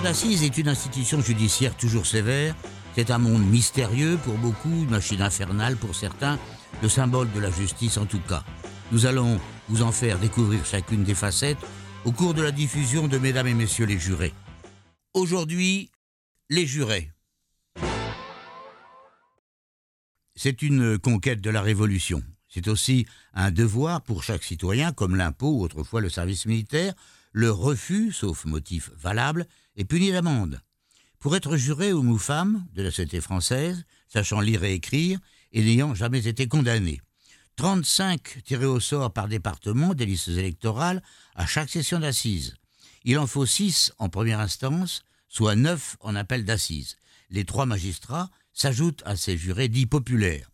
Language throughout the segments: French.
d'assises est une institution judiciaire toujours sévère. C'est un monde mystérieux pour beaucoup, une machine infernale pour certains, le symbole de la justice en tout cas. Nous allons vous en faire découvrir chacune des facettes au cours de la diffusion de Mesdames et Messieurs les jurés. Aujourd'hui, les jurés. C'est une conquête de la Révolution. C'est aussi un devoir pour chaque citoyen, comme l'impôt ou autrefois le service militaire. Le refus, sauf motif valable, est puni d'amende. Pour être juré ou femme de la société française, sachant lire et écrire, et n'ayant jamais été condamné. 35 tirés au sort par département des listes électorales à chaque session d'assises. Il en faut 6 en première instance, soit 9 en appel d'assises. Les trois magistrats s'ajoutent à ces jurés dits populaires.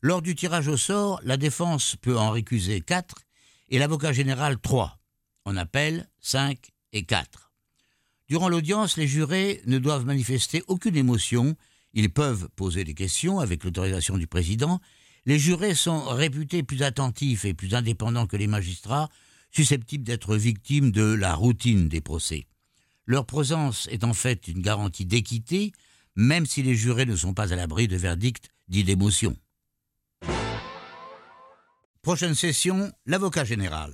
Lors du tirage au sort, la défense peut en récuser 4 et l'avocat général 3. En appel, 5 et 4. Durant l'audience, les jurés ne doivent manifester aucune émotion, ils peuvent poser des questions avec l'autorisation du président. Les jurés sont réputés plus attentifs et plus indépendants que les magistrats, susceptibles d'être victimes de la routine des procès. Leur présence est en fait une garantie d'équité, même si les jurés ne sont pas à l'abri de verdicts dits d'émotion. Prochaine session, l'avocat général.